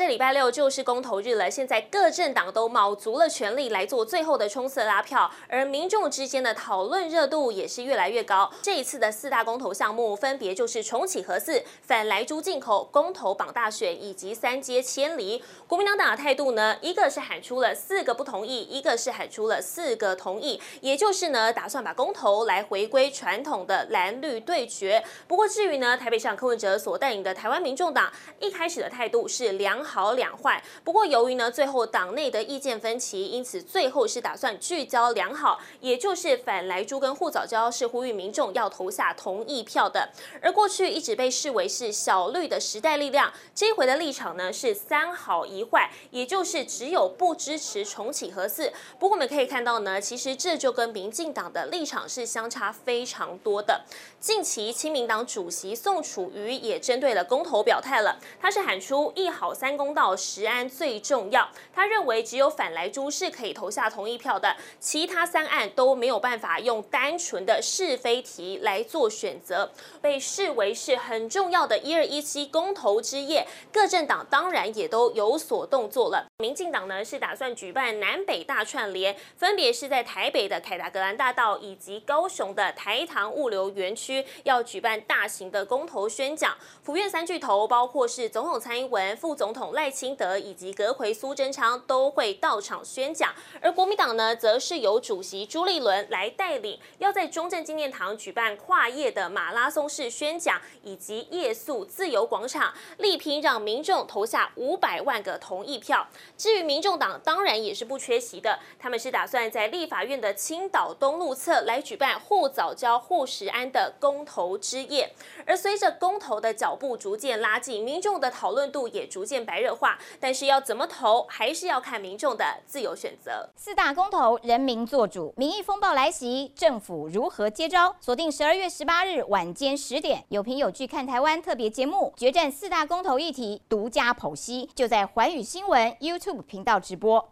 这礼拜六就是公投日了，现在各政党都卯足了全力来做最后的冲刺拉票，而民众之间的讨论热度也是越来越高。这一次的四大公投项目分别就是重启核四、反莱猪进口、公投绑大选以及三接迁离。国民党党的态度呢，一个是喊出了四个不同意，一个是喊出了四个同意，也就是呢，打算把公投来回归传统的蓝绿对决。不过至于呢，台北市长柯文哲所带领的台湾民众党一开始的态度是良好好两坏，不过由于呢最后党内的意见分歧，因此最后是打算聚焦良好，也就是反莱猪跟护早教，是呼吁民众要投下同意票的。而过去一直被视为是小绿的时代力量，这回的立场呢是三好一坏，也就是只有不支持重启核四。不过我们可以看到呢，其实这就跟民进党的立场是相差非常多的。近期亲民党主席宋楚瑜也针对了公投表态了，他是喊出一好三公道。食安最重要，他认为只有反莱猪是可以投下同意票的，其他三案都没有办法用单纯的是非题来做选择，被视为是很重要的一二一七公投之夜，各政党当然也都有所动作了。民进党呢是打算举办南北大串联，分别是在台北的凯达格兰大道以及高雄的台糖物流园区要举办大型的公投宣讲，府院三巨头包括是总统蔡英文、副总统赖清德以及阁揆苏贞昌都会到场宣讲，而国民党呢，则是由主席朱立伦来带领，要在中正纪念堂举办跨夜的马拉松式宣讲，以及夜宿自由广场，力拼让民众投下五百万个同意票。至于民众党，当然也是不缺席的，他们是打算在立法院的青岛东路侧来举办护早教、护食安的公投之夜。而随着公投的脚步逐渐拉近，民众的讨论度也逐渐白热化。但是要怎么投，还是要看民众的自由选择。四大公投，人民做主，民意风暴来袭，政府如何接招？锁定十二月十八日晚间十点，有评有据看台湾特别节目，决战四大公投议题，独家剖析，就在环宇新闻 YouTube 频道直播。